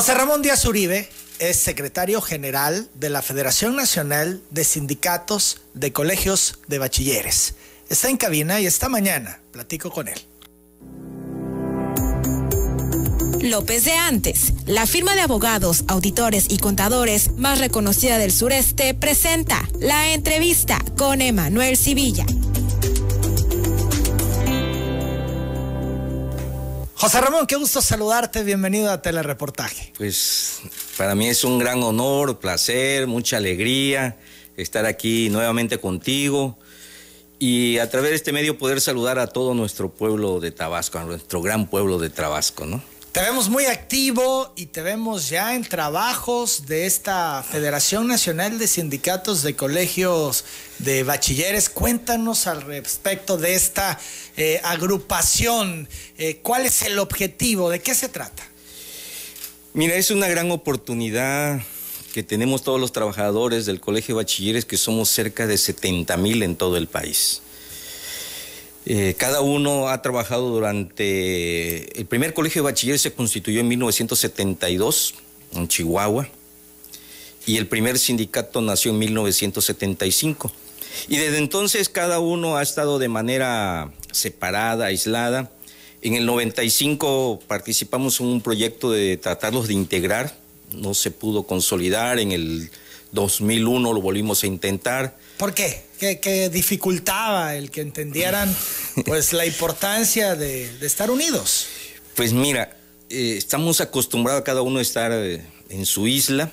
José Ramón Díaz Uribe es secretario general de la Federación Nacional de Sindicatos de Colegios de Bachilleres. Está en cabina y esta mañana platico con él. López de Antes, la firma de abogados, auditores y contadores más reconocida del sureste, presenta la entrevista con Emanuel Civilla. José Ramón, qué gusto saludarte, bienvenido a Telereportaje. Pues para mí es un gran honor, placer, mucha alegría estar aquí nuevamente contigo y a través de este medio poder saludar a todo nuestro pueblo de Tabasco, a nuestro gran pueblo de Tabasco, ¿no? Te vemos muy activo y te vemos ya en trabajos de esta Federación Nacional de Sindicatos de Colegios de Bachilleres. Cuéntanos al respecto de esta eh, agrupación. Eh, ¿Cuál es el objetivo? ¿De qué se trata? Mira, es una gran oportunidad que tenemos todos los trabajadores del Colegio de Bachilleres, que somos cerca de 70 mil en todo el país. Eh, cada uno ha trabajado durante... El primer colegio de bachiller se constituyó en 1972 en Chihuahua y el primer sindicato nació en 1975. Y desde entonces cada uno ha estado de manera separada, aislada. En el 95 participamos en un proyecto de tratarlos de integrar, no se pudo consolidar, en el 2001 lo volvimos a intentar. ¿Por qué? ¿Qué, dificultaba el que entendieran pues la importancia de, estar unidos? Pues mira, eh, estamos acostumbrados a cada uno a estar eh, en su isla.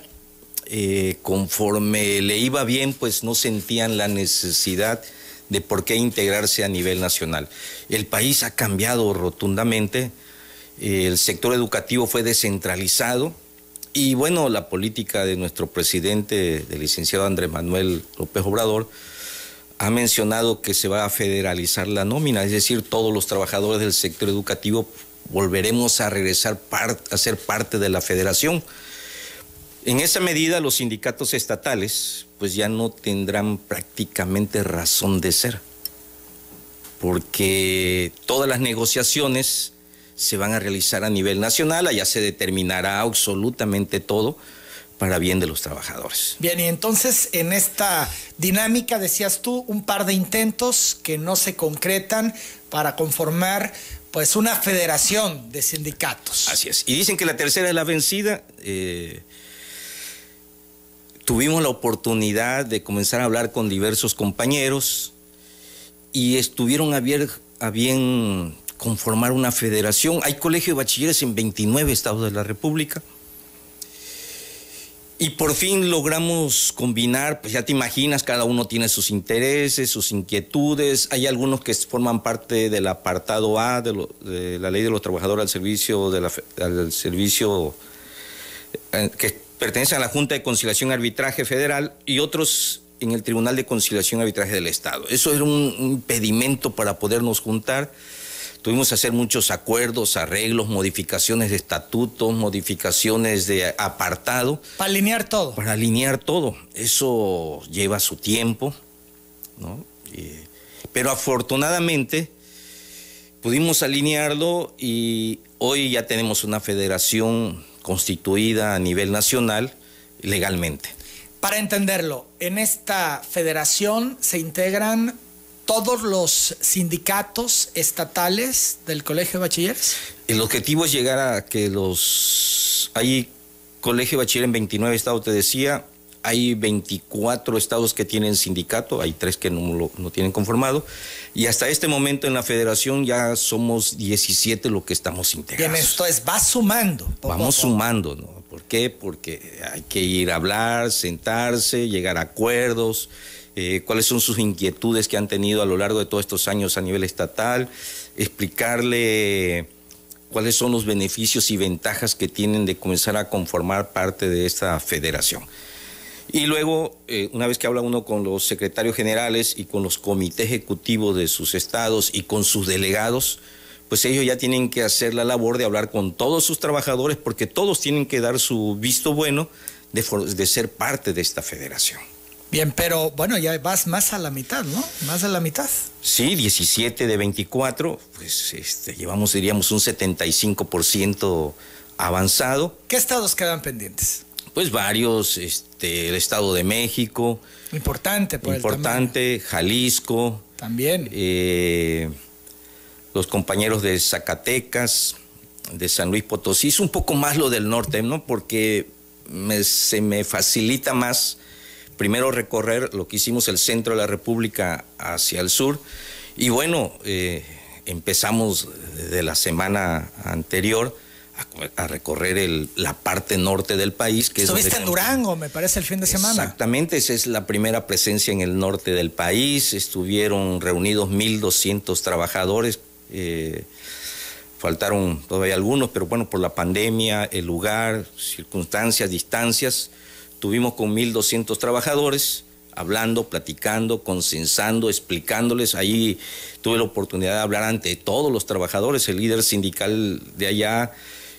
Eh, conforme le iba bien, pues no sentían la necesidad de por qué integrarse a nivel nacional. El país ha cambiado rotundamente, el sector educativo fue descentralizado, y bueno, la política de nuestro presidente, el licenciado Andrés Manuel López Obrador, ha mencionado que se va a federalizar la nómina, es decir, todos los trabajadores del sector educativo volveremos a regresar a ser parte de la federación. En esa medida, los sindicatos estatales pues ya no tendrán prácticamente razón de ser, porque todas las negociaciones se van a realizar a nivel nacional, allá se determinará absolutamente todo para bien de los trabajadores. Bien, y entonces en esta dinámica decías tú un par de intentos que no se concretan para conformar pues una federación de sindicatos. Así es. Y dicen que la tercera es la vencida. Eh, tuvimos la oportunidad de comenzar a hablar con diversos compañeros y estuvieron a bien conformar una federación. Hay colegio de bachilleres en 29 estados de la República. Y por fin logramos combinar, pues ya te imaginas, cada uno tiene sus intereses, sus inquietudes. Hay algunos que forman parte del apartado A de, la ley de los trabajadores al servicio, de al servicio eh, que pertenece a la Junta de Conciliación y Arbitraje Federal y otros en el Tribunal de Conciliación y Arbitraje del Estado. Eso era un impedimento para podernos juntar. Tuvimos que hacer muchos acuerdos, arreglos, modificaciones de estatutos, modificaciones de apartado. Para alinear todo. Para alinear todo. Eso lleva su tiempo, ¿no? pero afortunadamente pudimos alinearlo y hoy ya tenemos una federación constituida a nivel nacional legalmente. Para entenderlo, en esta federación se integran todos los sindicatos estatales del Colegio de Bachilleres? El objetivo es llegar a que los... Hay Colegio de Bachiller en 29 estados, te decía, hay 24 estados que tienen sindicato, hay tres que no, lo, no tienen conformado, y hasta este momento en la federación ya somos 17 lo que estamos integrados. Bien, esto es, va sumando. Vamos sumando, ¿no? ¿Por qué? Porque hay que ir a hablar, sentarse, llegar a acuerdos, eh, cuáles son sus inquietudes que han tenido a lo largo de todos estos años a nivel estatal, explicarle cuáles son los beneficios y ventajas que tienen de comenzar a conformar parte de esta federación. Y luego, eh, una vez que habla uno con los secretarios generales y con los comités ejecutivos de sus estados y con sus delegados, pues ellos ya tienen que hacer la labor de hablar con todos sus trabajadores porque todos tienen que dar su visto bueno de ser parte de esta federación. Bien, pero bueno, ya vas más a la mitad, ¿no? Más a la mitad. Sí, 17 de 24, pues este, llevamos, diríamos, un 75% avanzado. ¿Qué estados quedan pendientes? Pues varios, este, el Estado de México. Importante, por Importante, Jalisco. También. Eh, los compañeros de Zacatecas, de San Luis Potosí. Es un poco más lo del norte, ¿no? Porque se me facilita más primero recorrer lo que hicimos el centro de la República hacia el sur. Y bueno, eh, empezamos de la semana anterior a, recorrer la parte norte del país. Que Estuviste en Durango, me parece, el fin de semana. Exactamente, esa es la primera presencia en el norte del país. Estuvieron reunidos 1.200 trabajadores. Eh, faltaron todavía algunos, pero bueno, por la pandemia, el lugar, circunstancias, distancias, tuvimos con 1.200 trabajadores hablando, platicando, consensando, explicándoles. Ahí tuve la oportunidad de hablar ante todos los trabajadores. El líder sindical de allá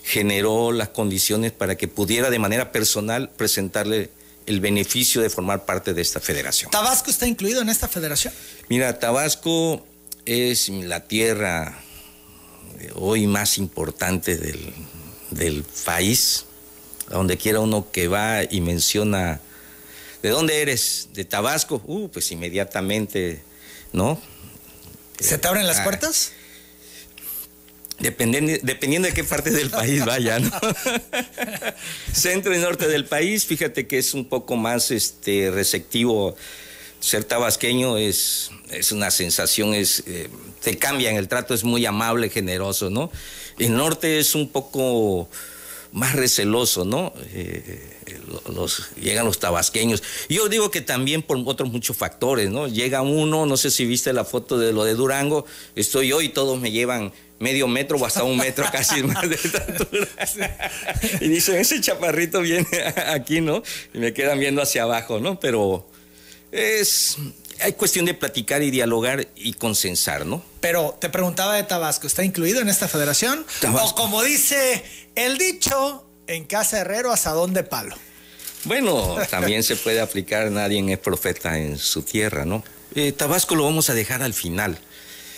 generó las condiciones para que pudiera de manera personal presentarle el beneficio de formar parte de esta federación. ¿Tabasco está incluido en esta federación? Mira, Tabasco es la tierra hoy más importante del, del país, donde quiera uno que va y menciona ¿De dónde eres? ¿De Tabasco? Uh, pues inmediatamente, ¿no? ¿Se te abren las ah. puertas? Dependiendo, dependiendo de qué parte del país vaya, ¿no? Centro y norte del país, fíjate que es un poco más este, receptivo. Ser tabasqueño es, es una sensación, es, eh, te cambian, el trato es muy amable, generoso, ¿no? El norte es un poco más receloso, ¿no? Eh, los, llegan los tabasqueños. Yo digo que también por otros muchos factores, ¿no? Llega uno, no sé si viste la foto de lo de Durango, estoy yo y todos me llevan medio metro o hasta un metro casi más de altura. y dicen, ese chaparrito viene aquí, ¿no? Y me quedan viendo hacia abajo, ¿no? Pero es, hay cuestión de platicar y dialogar y consensar, ¿no? Pero te preguntaba de Tabasco, ¿está incluido en esta federación? O como dice el dicho, en casa herrero, asadón de palo. Bueno, también se puede aplicar, nadie es profeta en su tierra, ¿no? Eh, Tabasco lo vamos a dejar al final.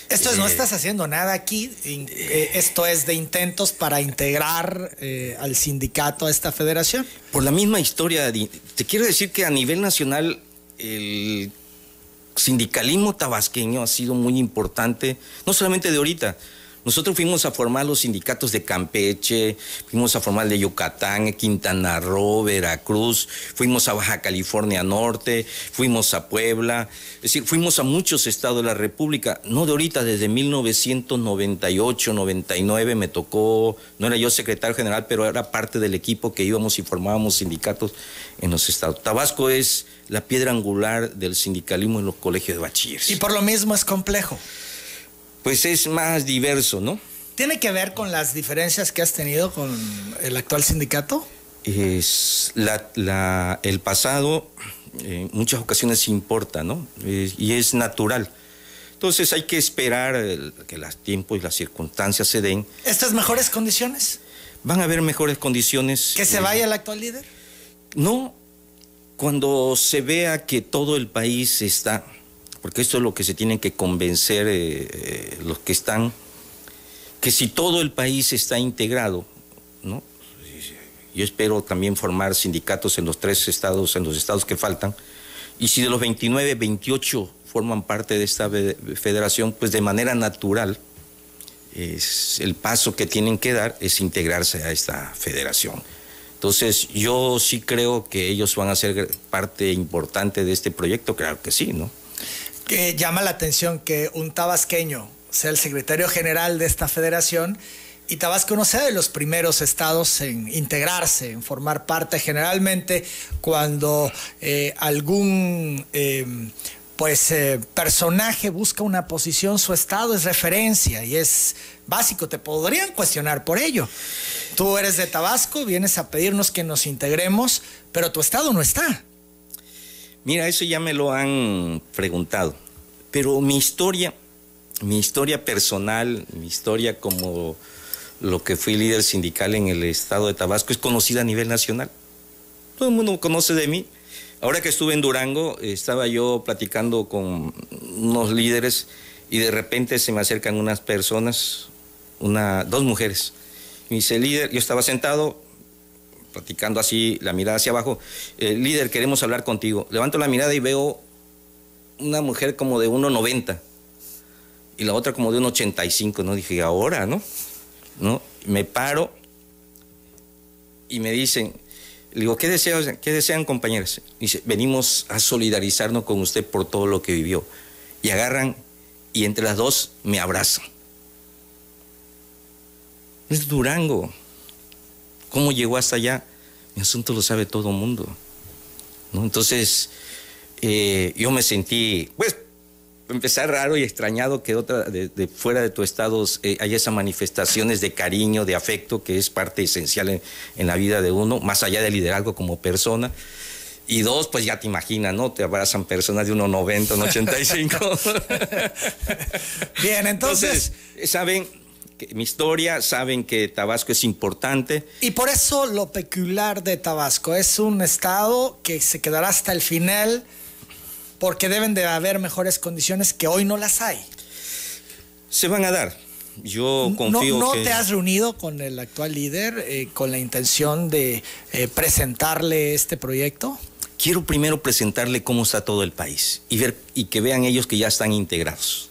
Esto es, no eh, estás haciendo nada aquí, eh, esto es de intentos para integrar al sindicato a esta federación. Por la misma historia, te quiero decir que a nivel nacional el sindicalismo tabasqueño ha sido muy importante, no solamente de ahorita, nosotros fuimos a formar los sindicatos de Campeche, fuimos a formar de Yucatán, Quintana Roo, Veracruz, fuimos a Baja California Norte, fuimos a Puebla, es decir, fuimos a muchos estados de la República, no de ahorita, desde 1998, 99 me tocó, no era yo secretario general, pero era parte del equipo que íbamos y formábamos sindicatos en los estados. Tabasco es la piedra angular del sindicalismo en los colegios de bachilleres. Y por lo mismo es complejo pues es más diverso, ¿no? ¿Tiene que ver con las diferencias que has tenido con el actual sindicato? Es la, el pasado en muchas ocasiones importa, ¿no? y es natural. Entonces hay que esperar que los tiempos y las circunstancias se den. ¿Estas mejores condiciones? Van a haber mejores condiciones. ¿Que se vaya el actual líder? No, cuando se vea que todo el país está porque esto es lo que se tienen que convencer eh, eh, los que están, que si todo el país está integrado, ¿no? Yo espero también formar sindicatos en los tres estados, en los estados que faltan, y si de los 29, 28 forman parte de esta federación, pues de manera natural, es el paso que tienen que dar es integrarse a esta federación. Entonces, yo sí creo que ellos van a ser parte importante de este proyecto, claro que sí, ¿no? Que llama la atención que un tabasqueño sea el secretario general de esta federación y Tabasco no sea de los primeros estados en integrarse, en formar parte. Generalmente cuando eh, algún eh, pues eh, personaje busca una posición, su estado es referencia y es básico. Te podrían cuestionar por ello. Tú eres de Tabasco, vienes a pedirnos que nos integremos, pero tu estado no está. Mira, eso ya me lo han preguntado, pero mi historia, mi historia personal, mi historia como lo que fui líder sindical en el estado de Tabasco es conocida a nivel nacional. Todo el mundo conoce de mí. Ahora que estuve en Durango, estaba yo platicando con unos líderes y de repente se me acercan unas personas, una, dos mujeres, Me dice, líder, yo estaba sentado, platicando así, la mirada hacia abajo. Eh, líder, queremos hablar contigo. Levanto la mirada y veo una mujer como de 1,90 y la otra como de 1,85. ¿no? Dije, ahora, ¿no? ¿no? Me paro y me dicen, le digo, ¿qué desean, qué desean compañeros? Dice, venimos a solidarizarnos con usted por todo lo que vivió. Y agarran y entre las dos me abrazan. Es Durango. ¿Cómo llegó hasta allá? Mi asunto lo sabe todo el mundo. ¿no? Entonces, eh, yo me sentí, pues, empezar raro y extrañado que otra de, fuera de tu estado eh, haya esas manifestaciones de cariño, de afecto, que es parte esencial en, en, la vida de uno, más allá del liderazgo como persona. Y dos, pues ya te imaginas, ¿no? Te abrazan personas de 1,90, 1,85. Bien, entonces... entonces, ¿saben? Mi historia, saben que Tabasco es importante. Y por eso lo peculiar de Tabasco es un estado que se quedará hasta el final porque deben de haber mejores condiciones que hoy no las hay. Se van a dar. Yo confío ¿No, no te has reunido con el actual líder eh, con la intención de eh, presentarle este proyecto? Quiero primero presentarle cómo está todo el país y ver y que vean ellos que ya están integrados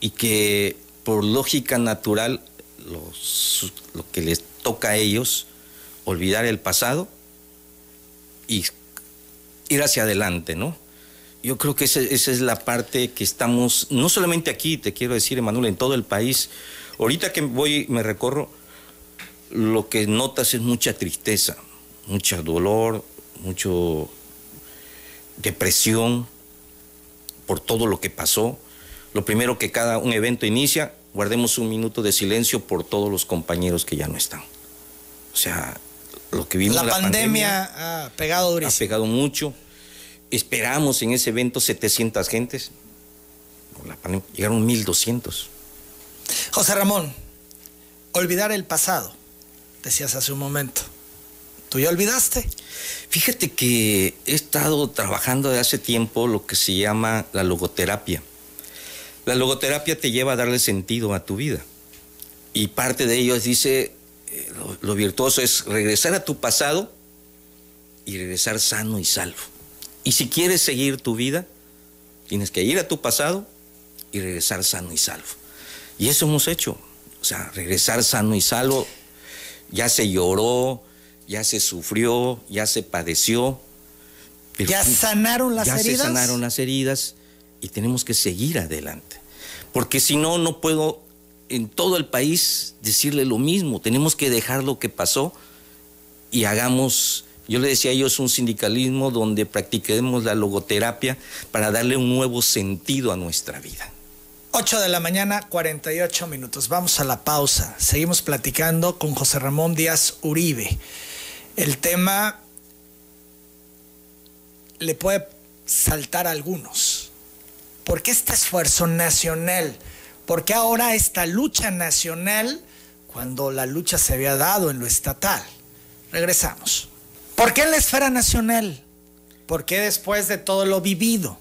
y que por lógica natural, lo que les toca a ellos, olvidar el pasado y ir hacia adelante, ¿no? Yo creo que esa, es la parte que estamos, no solamente aquí, te quiero decir, Emanuel, en todo el país. Ahorita que voy, me recorro, lo que notas es mucha tristeza, mucho dolor, mucho depresión por todo lo que pasó lo primero que cada un evento inicia, guardemos un minuto de silencio por todos los compañeros que ya no están. O sea, lo que vimos la, la pandemia, ha pegado durísimo. Ha pegado mucho. Esperamos en ese evento 700 gentes. La pandemia, llegaron 1200. José Ramón, olvidar el pasado, decías hace un momento. ¿Tú ya olvidaste? Fíjate que he estado trabajando de hace tiempo lo que se llama la logoterapia. La logoterapia te lleva a darle sentido a tu vida. Y parte de ello dice, eh, lo, virtuoso es regresar a tu pasado y regresar sano y salvo. Y si quieres seguir tu vida, tienes que ir a tu pasado y regresar sano y salvo. Y eso hemos hecho. O sea, regresar sano y salvo. Ya se lloró, ya se sufrió, ya se padeció. ya sanaron las heridas. Ya se sanaron las heridas y tenemos que seguir adelante. Porque si no, no puedo en todo el país decirle lo mismo. Tenemos que dejar lo que pasó y hagamos, yo le decía a ellos, un sindicalismo donde practiquemos la logoterapia para darle un nuevo sentido a nuestra vida. 8 de la mañana, 48 minutos. Vamos a la pausa. Seguimos platicando con José Ramón Díaz Uribe. El tema le puede saltar a algunos ¿Por qué este esfuerzo nacional? ¿Por qué ahora esta lucha nacional cuando la lucha se había dado en lo estatal? Regresamos. ¿Por qué en la esfera nacional? ¿Por qué después de todo lo vivido?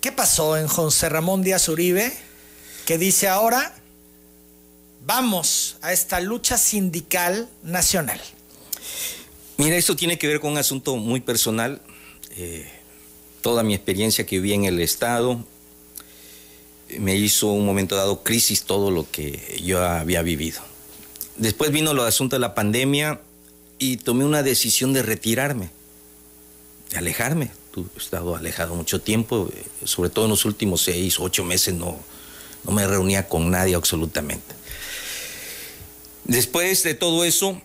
¿Qué pasó en José Ramón Díaz Uribe que dice ahora vamos a esta lucha sindical nacional? Mira, esto tiene que ver con un asunto muy personal. Eh, toda mi experiencia que viví en el Estado, me hizo un momento dado crisis todo lo que yo había vivido. Después vino el asunto de la pandemia y tomé una decisión de retirarme, de alejarme. He estado alejado mucho tiempo, sobre todo en los últimos seis, ocho meses no, no me reunía con nadie absolutamente. Después de todo eso,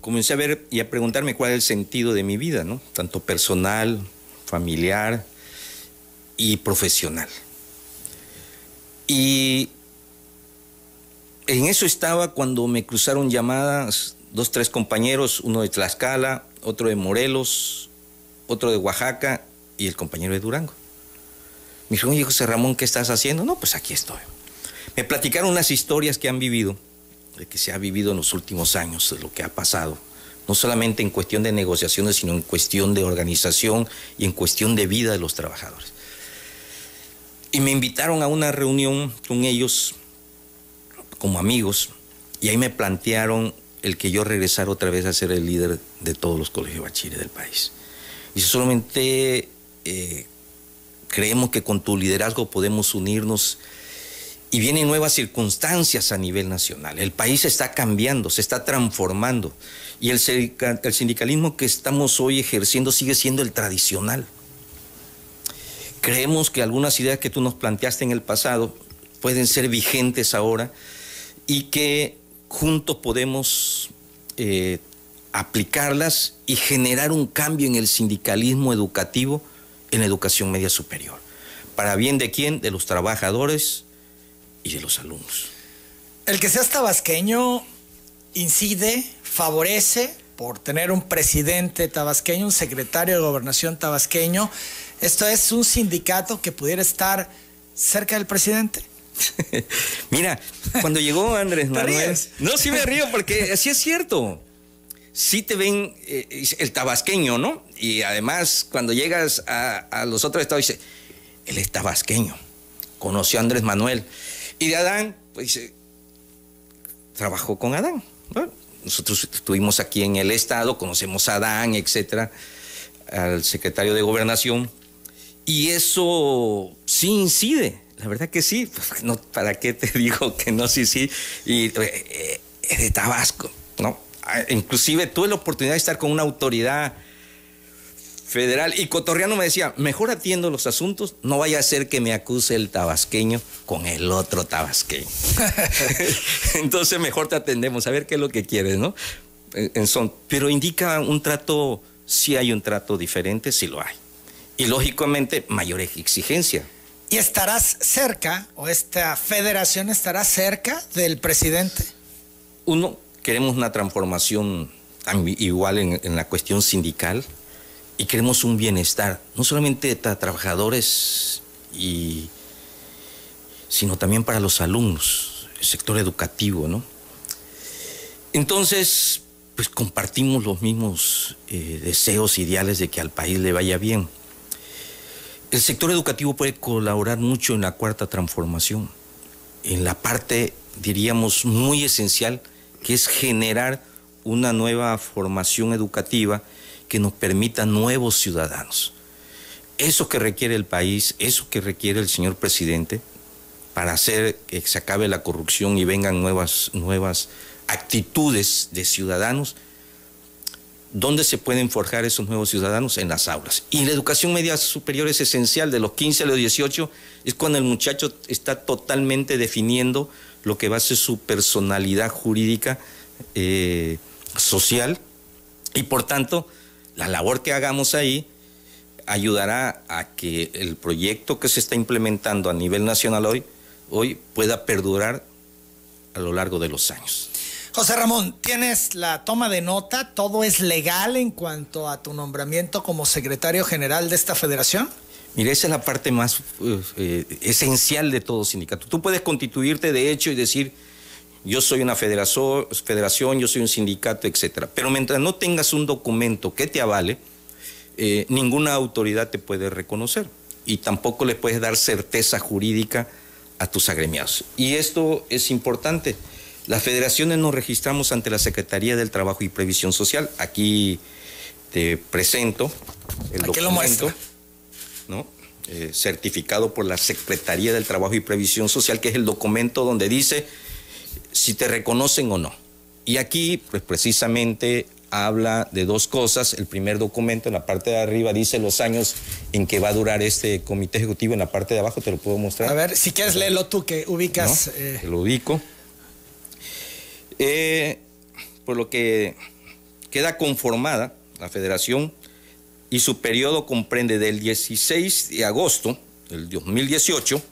comencé a ver y a preguntarme cuál es el sentido de mi vida, ¿no? Tanto personal, familiar y profesional. Y en eso estaba cuando me cruzaron llamadas dos, tres compañeros, uno de Tlaxcala, otro de Morelos, otro de Oaxaca y el compañero de Durango. Me dijeron, oye José Ramón, ¿qué estás haciendo? No, pues aquí estoy. Me platicaron unas historias que han vivido, de que se ha vivido en los últimos años, de lo que ha pasado no solamente en cuestión de negociaciones, sino en cuestión de organización y en cuestión de vida de los trabajadores. Y me invitaron a una reunión con ellos como amigos Y ahí me plantearon el que yo regresara otra vez a ser el líder de todos los colegios bachilleres del país. Y solamente eh, creemos que con tu liderazgo podemos unirnos y vienen nuevas circunstancias a nivel nacional. El país está cambiando, se está transformando y el sindicalismo que estamos hoy ejerciendo sigue siendo el tradicional. Creemos que algunas ideas que tú nos planteaste en el pasado pueden ser vigentes ahora y que juntos podemos eh, aplicarlas y generar un cambio en el sindicalismo educativo en la educación media superior. ¿Para bien de quién? De los trabajadores y de los alumnos. El que seas tabasqueño incide, favorece por tener un presidente tabasqueño, un secretario de gobernación tabasqueño. Esto es un sindicato que pudiera estar cerca del presidente. Mira, cuando llegó Andrés Manuel. No, sí me río porque así es cierto. Sí te ven eh, el tabasqueño, ¿no? Y además, cuando llegas a, los otros estados, dice, él es tabasqueño. Conoció a Andrés Manuel. Y de Adán, pues dice, trabajó con Adán. nosotros estuvimos aquí en el estado, conocemos a Adán, etcétera, al secretario de gobernación. Y eso sí incide la verdad que sí, no, ¿para qué te digo que no? Sí, sí, y eh, es de Tabasco, ¿no? Ah, inclusive tuve la oportunidad de estar con una autoridad federal y Cotorriano me decía, mejor atiendo los asuntos, no vaya a ser que me acuse el tabasqueño con el otro tabasqueño. Entonces mejor te atendemos, a ver qué es lo que quieres, ¿no? En son, pero indica un trato, si hay un trato diferente, sí lo hay. Y lógicamente mayor exigencia. ¿Y estarás cerca, o esta federación estará cerca del presidente? Uno, queremos una transformación igual en, la cuestión sindical y queremos un bienestar, no solamente para trabajadores, y, sino también para los alumnos, el sector educativo, ¿no? Entonces, pues compartimos los mismos eh, deseos, ideales de que al país le vaya bien. El sector educativo puede colaborar mucho en la cuarta transformación, en la parte, diríamos, muy esencial, que es generar una nueva formación educativa que nos permita nuevos ciudadanos. Eso que requiere el país, eso que requiere el señor presidente, para hacer que se acabe la corrupción y vengan nuevas, nuevas actitudes de ciudadanos, ¿Dónde se pueden forjar esos nuevos ciudadanos? En las aulas. Y la educación media superior es esencial, de los 15 a los 18, es cuando el muchacho está totalmente definiendo lo que va a ser su personalidad jurídica, eh, social, y por tanto, la labor que hagamos ahí ayudará a que el proyecto que se está implementando a nivel nacional hoy, hoy pueda perdurar a lo largo de los años. José Ramón, tienes la toma de nota, todo es legal en cuanto a tu nombramiento como secretario general de esta federación. Mire, esa es la parte más eh, eh, esencial de todo sindicato. Tú puedes constituirte de hecho y decir, yo soy una federación, yo soy un sindicato, etcétera. Pero mientras no tengas un documento que te avale, eh, ninguna autoridad te puede reconocer y tampoco le puedes dar certeza jurídica a tus agremiados. Y esto es importante. Las federaciones nos registramos ante la Secretaría del Trabajo y Previsión Social. Aquí te presento el documento, ¿no? Eh, certificado por la Secretaría del Trabajo y Previsión Social, que es el documento donde dice si te reconocen o no. Y aquí, pues precisamente habla de dos cosas. El primer documento en la parte de arriba dice los años en que va a durar este comité ejecutivo. En la parte de abajo te lo puedo mostrar. A ver, si quieres léelo tú que ubicas. Eh. Te lo ubico. Eh, por lo que queda conformada la federación y su periodo comprende del 16 de agosto del 2018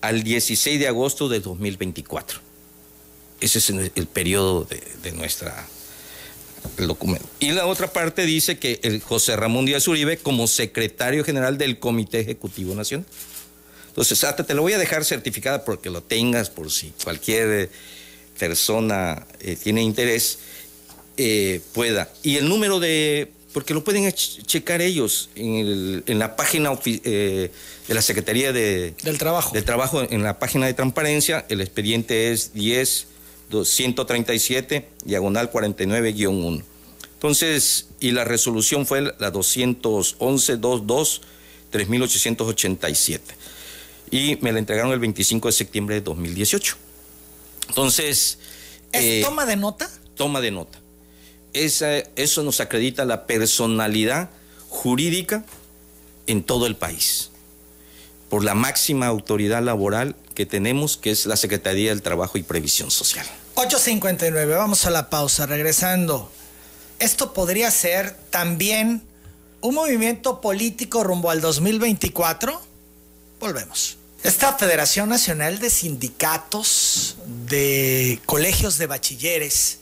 al 16 de agosto del 2024. Ese es el, periodo de, nuestra documento. Y la otra parte dice que el José Ramón Díaz Uribe como secretario general del Comité Ejecutivo Nacional. Entonces, hasta te lo voy a dejar certificada porque lo tengas por si cualquier persona eh, tiene interés, eh, pueda. Y el número de, porque lo pueden checar ellos en, la página eh, de la Secretaría de, del Trabajo. Del Trabajo, en la página de transparencia, el expediente es 10 137, diagonal 49-1. Entonces, y la resolución fue la 211-22-3887. Y me la entregaron el 25 de septiembre de 2018. Entonces... ¿Es eh, toma de nota? Toma de nota. Esa, eso nos acredita la personalidad jurídica en todo el país, por la máxima autoridad laboral que tenemos, que es la Secretaría del Trabajo y Previsión Social. 8.59, vamos a la pausa, regresando. Esto podría ser también un movimiento político rumbo al 2024. Volvemos. Esta Federación Nacional de Sindicatos de Colegios de Bachilleres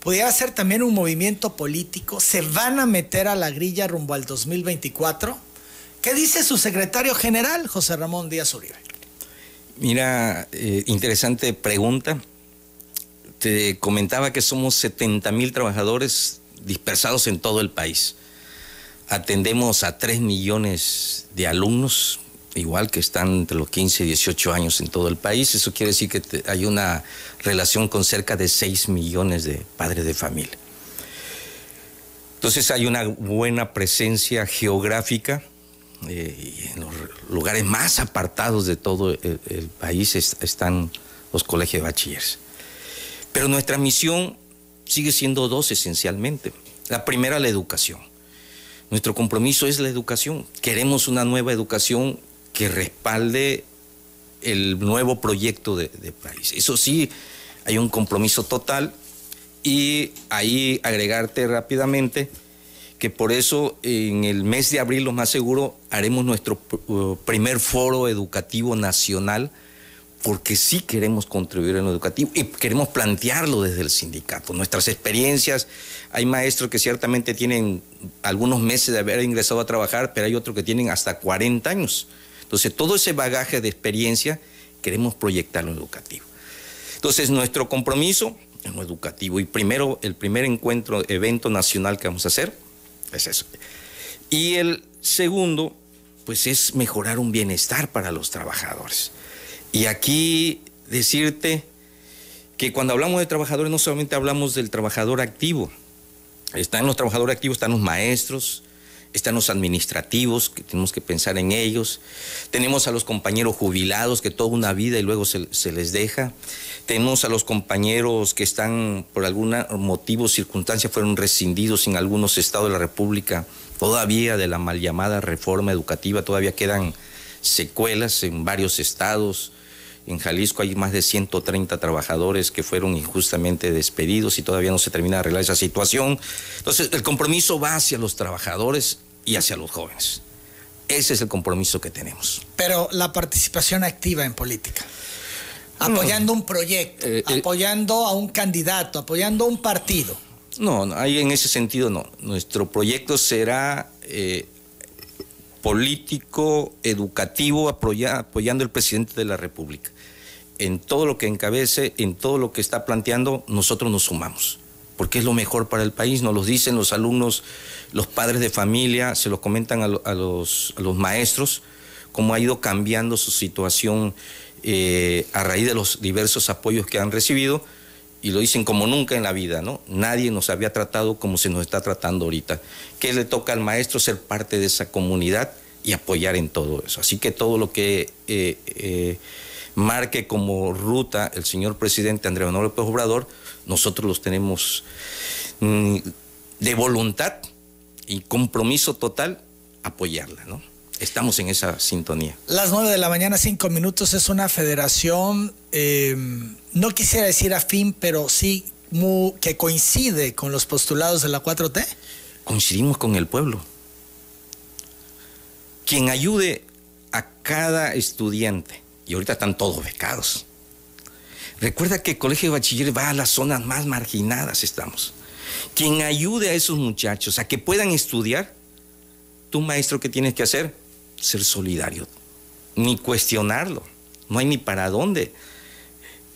pudiera ser también un movimiento político. ¿Se van a meter a la grilla rumbo al 2024? ¿Qué dice su secretario general, José Ramón Díaz Uribe? Mira, eh, interesante pregunta. Te comentaba que somos 70 mil trabajadores dispersados en todo el país. Atendemos a 3 millones de alumnos, igual que están entre los 15 y 18 años en todo el país. Eso quiere decir que hay una relación con cerca de 6 millones de padres de familia. Entonces hay una buena presencia geográfica eh, en los lugares más apartados de todo el, país están los colegios de bachilleres. Pero nuestra misión sigue siendo dos esencialmente. La primera, la educación. Nuestro compromiso es la educación. Queremos una nueva educación que respalde el nuevo proyecto de, de país. Eso sí, hay un compromiso total y ahí agregarte rápidamente que por eso en el mes de abril, lo más seguro, haremos nuestro uh, primer foro educativo nacional, porque sí queremos contribuir en lo educativo y queremos plantearlo desde el sindicato. Nuestras experiencias, hay maestros que ciertamente tienen algunos meses de haber ingresado a trabajar, pero hay otros que tienen hasta 40 años. Entonces, todo ese bagaje de experiencia queremos proyectarlo en lo educativo. Entonces, nuestro compromiso en lo educativo y primero, el primer encuentro, evento nacional que vamos a hacer, es eso. Y el segundo, pues es mejorar un bienestar para los trabajadores. Y aquí decirte que cuando hablamos de trabajadores no solamente hablamos del trabajador activo, están los trabajadores activos, están los maestros, están los administrativos, que tenemos que pensar en ellos, tenemos a los compañeros jubilados que toda una vida y luego se, les deja, tenemos a los compañeros que están por algún motivo, circunstancia, fueron rescindidos en algunos estados de la República, todavía de la mal llamada reforma educativa, todavía quedan secuelas en varios estados. En Jalisco hay más de 130 trabajadores que fueron injustamente despedidos y todavía no se termina de arreglar esa situación. Entonces, el compromiso va hacia los trabajadores y hacia los jóvenes. Ese es el compromiso que tenemos. Pero la participación activa en política apoyando un proyecto, eh, eh, apoyando a un candidato, apoyando a un partido. No, ahí en ese sentido no. Nuestro proyecto será eh, político, educativo, apoyando al presidente de la República. En todo lo que encabece, en todo lo que está planteando, nosotros nos sumamos, porque es lo mejor para el país, nos lo dicen los alumnos, los padres de familia, se lo comentan a, los, a los maestros, cómo ha ido cambiando su situación eh, a raíz de los diversos apoyos que han recibido y lo dicen como nunca en la vida, ¿no? Nadie nos había tratado como se nos está tratando ahorita. ¿Qué le toca al maestro ser parte de esa comunidad y apoyar en todo eso? Así que todo lo que eh, eh, marque como ruta el señor presidente Andrés Manuel López Obrador, nosotros los tenemos mm, de voluntad y compromiso total apoyarla, ¿no? estamos en esa sintonía. Las nueve de la mañana, cinco minutos, es una federación, em, no quisiera decir afín, pero sí que coincide con los postulados de la 4T. Coincidimos con el pueblo. Quien ayude a cada estudiante, y ahorita están todos becados. Recuerda que el Colegio de Bachiller va a las zonas más marginadas, estamos. Quien ayude a esos muchachos a que puedan estudiar, tú maestro, ¿qué tienes que hacer? ser solidario, ni cuestionarlo, no hay ni para dónde.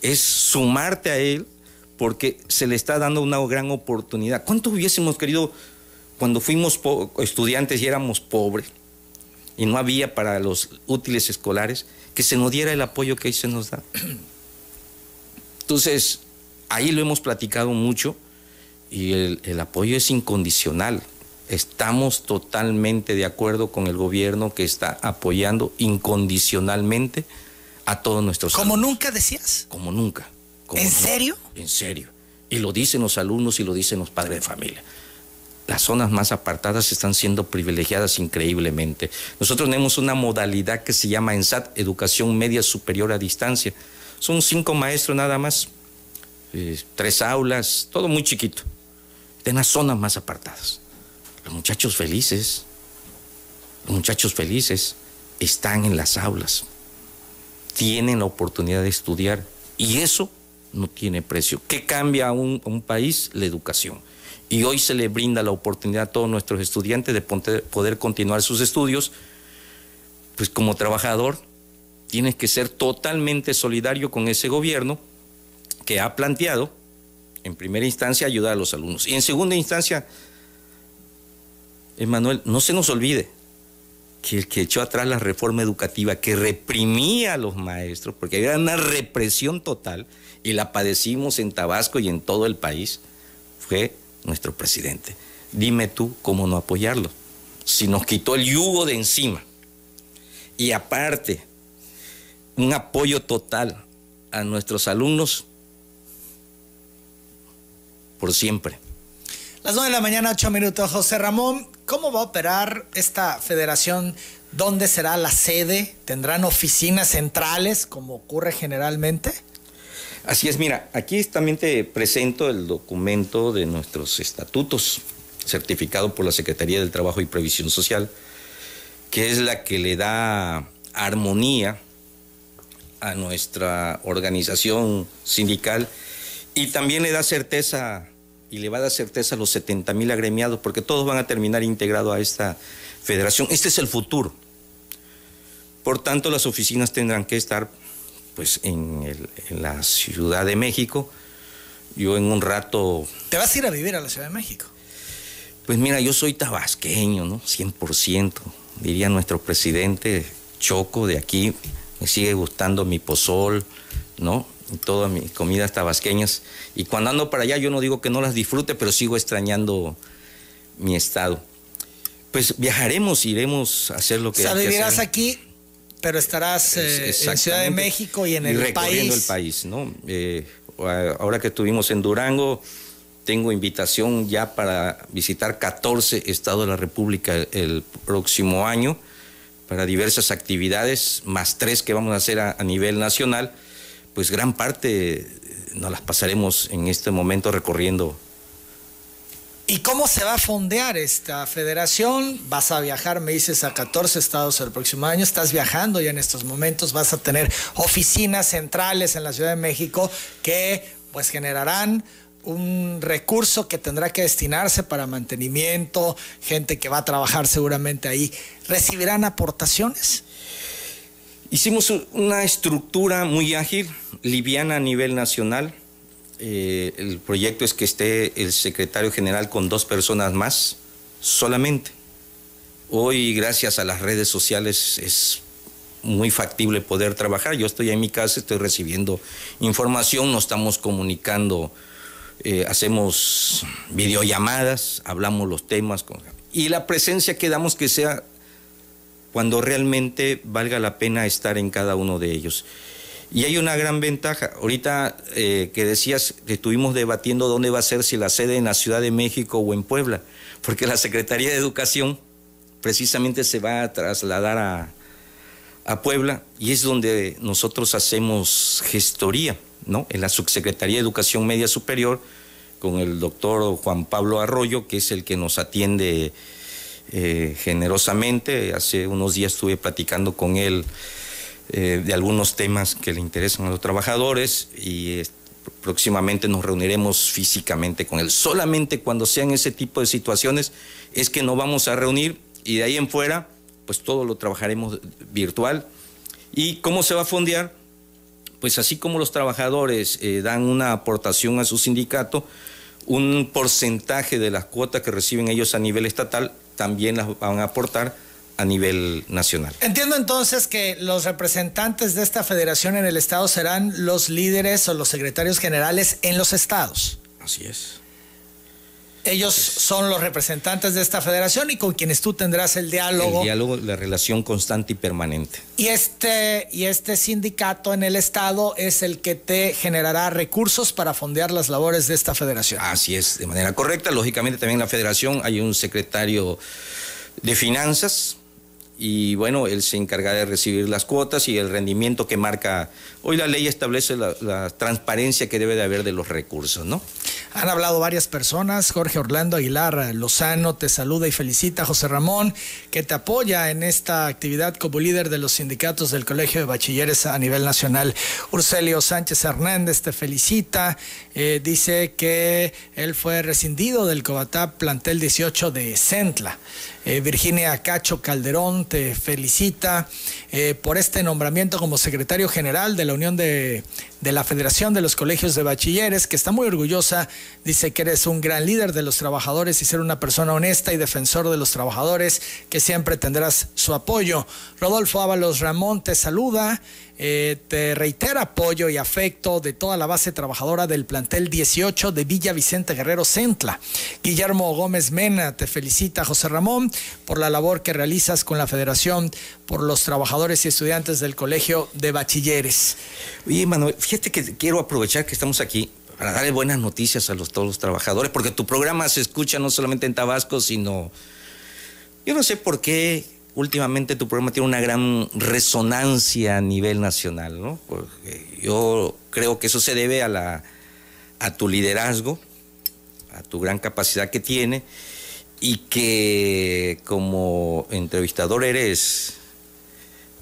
Es sumarte a él porque se le está dando una gran oportunidad. ¿Cuánto hubiésemos querido cuando fuimos estudiantes y éramos pobres y no había para los útiles escolares que se nos diera el apoyo que ahí se nos da? Entonces, Ahí lo hemos platicado mucho y el, apoyo es incondicional. Estamos totalmente de acuerdo con el gobierno que está apoyando incondicionalmente a todos nuestros ¿Como nunca decías? Como nunca. ¿En serio? En serio. Y lo dicen los alumnos y lo dicen los padres de familia. Las zonas más apartadas están siendo privilegiadas increíblemente. Nosotros tenemos una modalidad que se llama ENSAT, Educación Media Superior a Distancia. Son cinco maestros nada más, eh, tres aulas, todo muy chiquito en las zonas más apartadas. Los muchachos felices, los muchachos felices están en las aulas, tienen la oportunidad de estudiar y eso no tiene precio. ¿Qué cambia a un, país? La educación. Y hoy se le brinda la oportunidad a todos nuestros estudiantes de poder continuar sus estudios. Pues como trabajador tienes que ser totalmente solidario con ese gobierno que ha planteado en primera instancia, ayudar a los alumnos. Y en segunda instancia, Emanuel, no se nos olvide que el que echó atrás la reforma educativa, que reprimía a los maestros, porque había una represión total, y la padecimos en Tabasco y en todo el país, fue nuestro presidente. Dime tú cómo no apoyarlo. Si nos quitó el yugo de encima. Y aparte, un apoyo total a nuestros alumnos, por siempre. Las 9 de la mañana, 8 minutos. José Ramón, ¿cómo va a operar esta federación? ¿Dónde será la sede? ¿Tendrán oficinas centrales como ocurre generalmente? Así es, mira, aquí también te presento el documento de nuestros estatutos, certificado por la Secretaría del Trabajo y Previsión Social, que es la que le da armonía a nuestra organización sindical y también le da certeza y le va a dar certeza a los 70 mil agremiados, porque todos van a terminar integrados a esta federación. Este es el futuro. Por tanto, las oficinas tendrán que estar pues, en, la Ciudad de México. Yo en un rato... ¿Te vas a ir a vivir a la Ciudad de México? Pues mira, yo soy tabasqueño, ¿no? 100%. Diría nuestro presidente Choco de aquí, me sigue gustando mi pozol, ¿no? Todas mis comidas tabasqueñas. Y cuando ando para allá, yo no digo que no las disfrute, pero sigo extrañando mi estado. Pues viajaremos, iremos a hacer lo que... O sea, vivirás aquí, pero estarás eh, en Ciudad de México y en el recorriendo el país, ¿no? Eh, ahora que estuvimos en Durango, tengo invitación ya para visitar 14 estados de la República el próximo año para diversas actividades, más tres que vamos a hacer a nivel nacional pues gran parte nos las pasaremos en este momento recorriendo. ¿Y cómo se va a fondear esta federación? Vas a viajar, me dices, a 14 estados el próximo año. Estás viajando ya en estos momentos. Vas a tener oficinas centrales en la Ciudad de México que pues generarán un recurso que tendrá que destinarse para mantenimiento, gente que va a trabajar seguramente ahí. ¿Recibirán aportaciones? Hicimos una estructura muy ágil, liviana a nivel nacional. Eh, el proyecto es que esté el secretario general con dos personas más solamente. Hoy, gracias a las redes sociales, es muy factible poder trabajar. Yo estoy en mi casa, estoy recibiendo información, nos estamos comunicando, eh, hacemos videollamadas, hablamos los temas. y la presencia que damos que sea cuando realmente valga la pena estar en cada uno de ellos. Y hay una gran ventaja. Ahorita eh, que decías que estuvimos debatiendo dónde va a ser, si la sede en la Ciudad de México o en Puebla, porque la Secretaría de Educación precisamente se va a trasladar a, a Puebla y es donde nosotros hacemos gestoría, ¿no? En la Subsecretaría de Educación Media Superior, con el doctor Juan Pablo Arroyo, que es el que nos atiende eh, generosamente. Hace unos días estuve platicando con él eh, de algunos temas que le interesan a los trabajadores y próximamente nos reuniremos físicamente con él. Solamente cuando sean ese tipo de situaciones es que nos vamos a reunir y de ahí en fuera, pues todo lo trabajaremos virtual. ¿Y cómo se va a fondear? Pues así como los trabajadores eh, dan una aportación a su sindicato, un porcentaje de las cuotas que reciben ellos a nivel estatal también las van a aportar a nivel nacional. Entiendo entonces que los representantes de esta federación en el estado serán los líderes o los secretarios generales en los estados. Así es. Ellos son los representantes de esta federación y con quienes tú tendrás el diálogo. El diálogo, la relación constante y permanente. Y este, y este sindicato en el Estado es el que te generará recursos para fondear las labores de esta federación. Así es, de manera correcta. Lógicamente también en la federación hay un secretario de finanzas, y bueno, él se encarga de recibir las cuotas y el rendimiento que marca. Hoy la ley establece la, transparencia que debe de haber de los recursos, ¿no? Han hablado varias personas, Jorge Orlando Aguilar Lozano te saluda y felicita, José Ramón, que te apoya en esta actividad como líder de los sindicatos del Colegio de Bachilleres a nivel nacional. Urcelio Sánchez Hernández te felicita, eh, dice que él fue rescindido del Cobatá plantel 18 de Centla. Eh, Virginia Cacho Calderón te felicita eh, por este nombramiento como secretario general de la Unión de, de, la Federación de los Colegios de Bachilleres, que está muy orgullosa, dice que eres un gran líder de los trabajadores y ser una persona honesta y defensor de los trabajadores, que siempre tendrás su apoyo. Rodolfo Ábalos Ramón te saluda. Eh, te reitera apoyo y afecto de toda la base trabajadora del plantel 18 de Villa Vicente Guerrero Centla. Guillermo Gómez Mena te felicita, José Ramón, por la labor que realizas con la Federación por los trabajadores y estudiantes del Colegio de Bachilleres. Manuel, fíjate que quiero aprovechar que estamos aquí para darle buenas noticias a los, todos los trabajadores, porque tu programa se escucha no solamente en Tabasco, sino... Yo no sé por qué últimamente tu programa tiene una gran resonancia a nivel nacional, ¿no? Porque yo creo que eso se debe a, la, a tu liderazgo, a tu gran capacidad que tiene y que como entrevistador eres,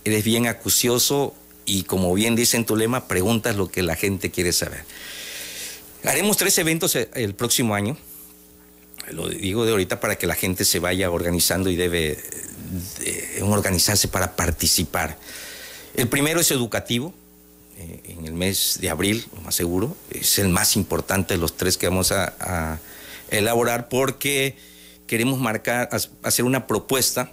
eres bien acucioso y como bien dice en tu lema, preguntas lo que la gente quiere saber. Haremos tres eventos el próximo año. Lo digo de ahorita para que la gente se vaya organizando y debe de organizarse para participar. El primero es educativo, eh, en el mes de abril, lo más seguro, es el más importante de los tres que vamos a, a elaborar porque queremos marcar, hacer una propuesta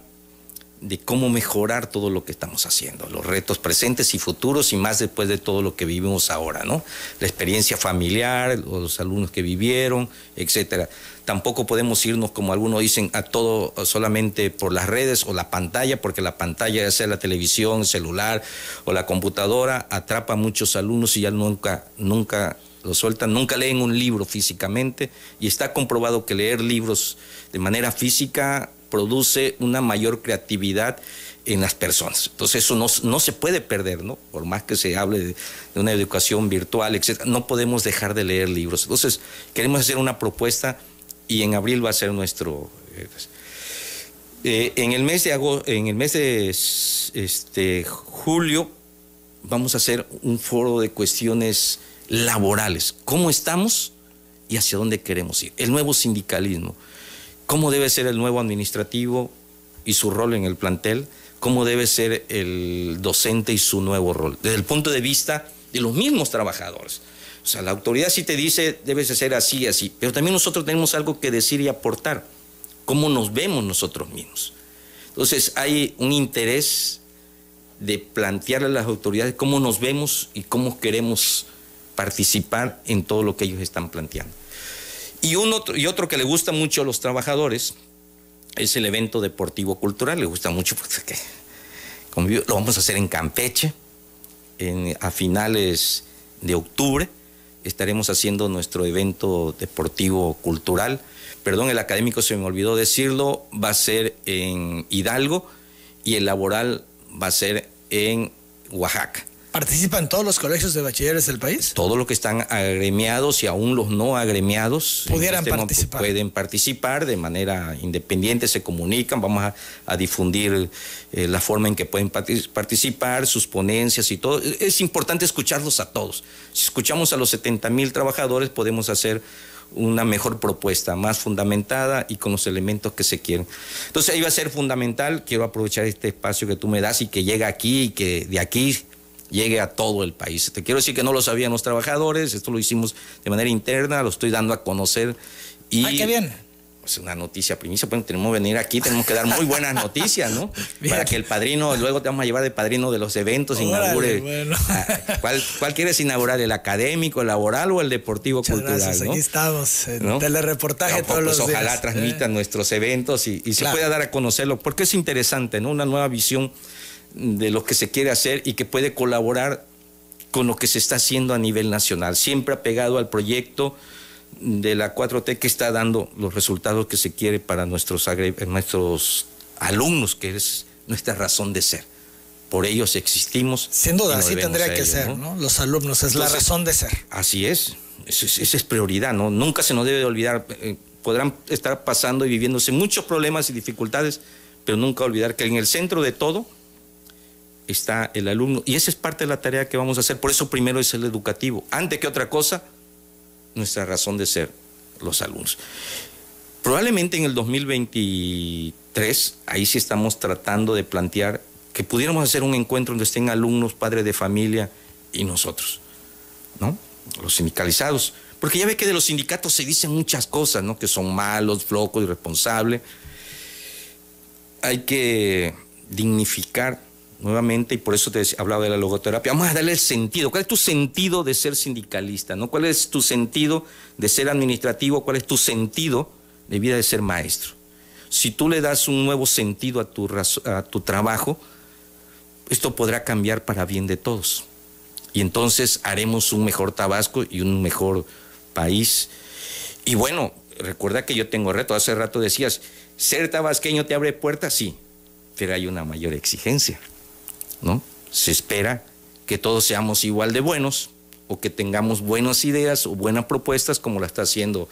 de cómo mejorar todo lo que estamos haciendo, los retos presentes y futuros y más después de todo lo que vivimos ahora, ¿no? La experiencia familiar, los alumnos que vivieron, etcétera. Tampoco podemos irnos, como algunos dicen, a todo solamente por las redes o la pantalla, porque la pantalla, ya sea la televisión, celular o la computadora, atrapa a muchos alumnos y ya nunca, nunca lo sueltan, nunca leen un libro físicamente y está comprobado que leer libros de manera física produce una mayor creatividad en las personas. Entonces eso no, se puede perder, ¿no? Por más que se hable de, una educación virtual, etc., no podemos dejar de leer libros. Entonces queremos hacer una propuesta y en abril va a ser nuestro... Eh, eh, en el mes de agosto, en el mes de este, julio vamos a hacer un foro de cuestiones laborales. ¿Cómo estamos y hacia dónde queremos ir? El nuevo sindicalismo cómo debe ser el nuevo administrativo y su rol en el plantel, cómo debe ser el docente y su nuevo rol, desde el punto de vista de los mismos trabajadores. O sea, la autoridad sí te dice, debes de ser así y así, pero también nosotros tenemos algo que decir y aportar, cómo nos vemos nosotros mismos. Entonces hay un interés de plantearle a las autoridades cómo nos vemos y cómo queremos participar en todo lo que ellos están planteando. Y, otro, y otro que le gusta mucho a los trabajadores es el evento deportivo cultural. Le gusta mucho porque lo vamos a hacer en Campeche a finales de octubre. Estaremos haciendo nuestro evento deportivo cultural. Perdón, el académico se me olvidó decirlo. Va a ser en Hidalgo y el laboral va a ser en Oaxaca. ¿Participan todos los colegios de bachilleres del país? Todos los que están agremiados y aún los no agremiados pudieran este participar. Pueden participar de manera independiente, se comunican, vamos a, difundir eh, la forma en que pueden participar, sus ponencias y todo. Es importante escucharlos a todos. Si escuchamos a los 70 mil trabajadores, podemos hacer una mejor propuesta, más fundamentada y con los elementos que se quieren. Entonces ahí va a ser fundamental, quiero aprovechar este espacio que tú me das y que llega aquí y que de aquí llegue a todo el país. Te quiero decir que no lo sabían los trabajadores, esto lo hicimos de manera interna, lo estoy dando a conocer. Y, qué bien! pues una noticia primicia, pues tenemos que venir aquí, tenemos que dar muy buenas noticias, ¿no? Para que el padrino, luego te vamos a llevar de padrino de los eventos, inaugure. Ah, ¿cuál, ¿cuál, quieres inaugurar? ¿El académico, el laboral o el deportivo cultural? Aquí estamos, en telereportaje todos pues, los Ojalá transmitan nuestros eventos y, se pueda dar a conocerlo, porque es interesante, ¿no? Una nueva visión de lo que se quiere hacer y que puede colaborar con lo que se está haciendo a nivel nacional, siempre apegado al proyecto de la 4T que está dando los resultados que se quiere para nuestros, nuestros alumnos, que es nuestra razón de ser. Por ellos existimos. Sin duda, así tendría que ser, ¿no? Los alumnos, es la razón de ser. Así es, esa es, prioridad, ¿no? Nunca se nos debe olvidar, eh, podrán estar pasando y viviéndose muchos problemas y dificultades, pero nunca olvidar que en el centro de todo está el alumno. Y esa es parte de la tarea que vamos a hacer, por eso primero es el educativo. Antes que otra cosa, nuestra razón de ser, los alumnos. Probablemente en el 2023, ahí sí estamos tratando de plantear que pudiéramos hacer un encuentro donde estén alumnos, padres de familia y nosotros, ¿no? Los sindicalizados. Porque ya ve que de los sindicatos se dicen muchas cosas, ¿no? Que son malos, flocos, irresponsables. Hay que dignificar nuevamente, y por eso te hablaba de la logoterapia, vamos a darle el sentido. ¿Cuál es tu sentido de ser sindicalista? ¿no? ¿Cuál es tu sentido de ser administrativo? ¿Cuál es tu sentido de vida de ser maestro? Si tú le das un nuevo sentido a tu, a tu trabajo, esto podrá cambiar para bien de todos. Y entonces haremos un mejor Tabasco y un mejor país. Y bueno, recuerda que yo tengo reto. Hace rato decías, ser tabasqueño te abre puertas, sí, pero hay una mayor exigencia. ¿No? Se espera que todos seamos igual de buenos o que tengamos buenas ideas o buenas propuestas como la está haciendo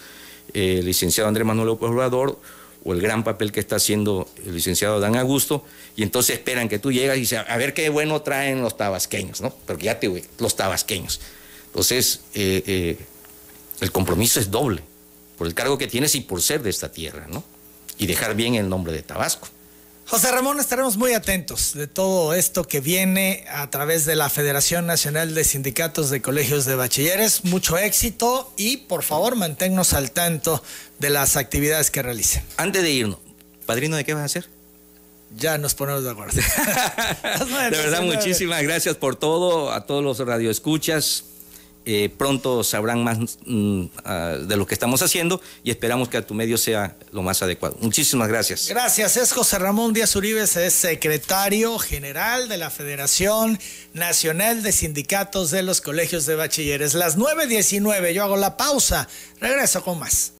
eh, el licenciado Andrés Manuel Obrador o el gran papel que está haciendo el licenciado Dan Augusto, y entonces esperan que tú llegas y a ver qué bueno traen los tabasqueños, ¿no? Porque ya te los tabasqueños. Entonces, eh, eh, el compromiso es doble, por el cargo que tienes y por ser de esta tierra, ¿no? Y dejar bien el nombre de Tabasco. José Ramón, estaremos muy atentos de todo esto que viene a través de la Federación Nacional de Sindicatos de Colegios de Bachilleres. Mucho éxito y por favor manténnos al tanto de las actividades que realicen. Antes de irnos, ¿padrino de qué vas a hacer? Ya nos ponemos de acuerdo. de verdad, muchísimas gracias por todo, a todos los radioescuchas. Eh, pronto sabrán más mm, ah, de lo que estamos haciendo y esperamos que a tu medio sea lo más adecuado. Muchísimas gracias. Gracias. Es José Ramón Díaz Uribes, es secretario general de la Federación Nacional de Sindicatos de los Colegios de Bachilleres. Las 9.19, yo hago la pausa. Regreso con más.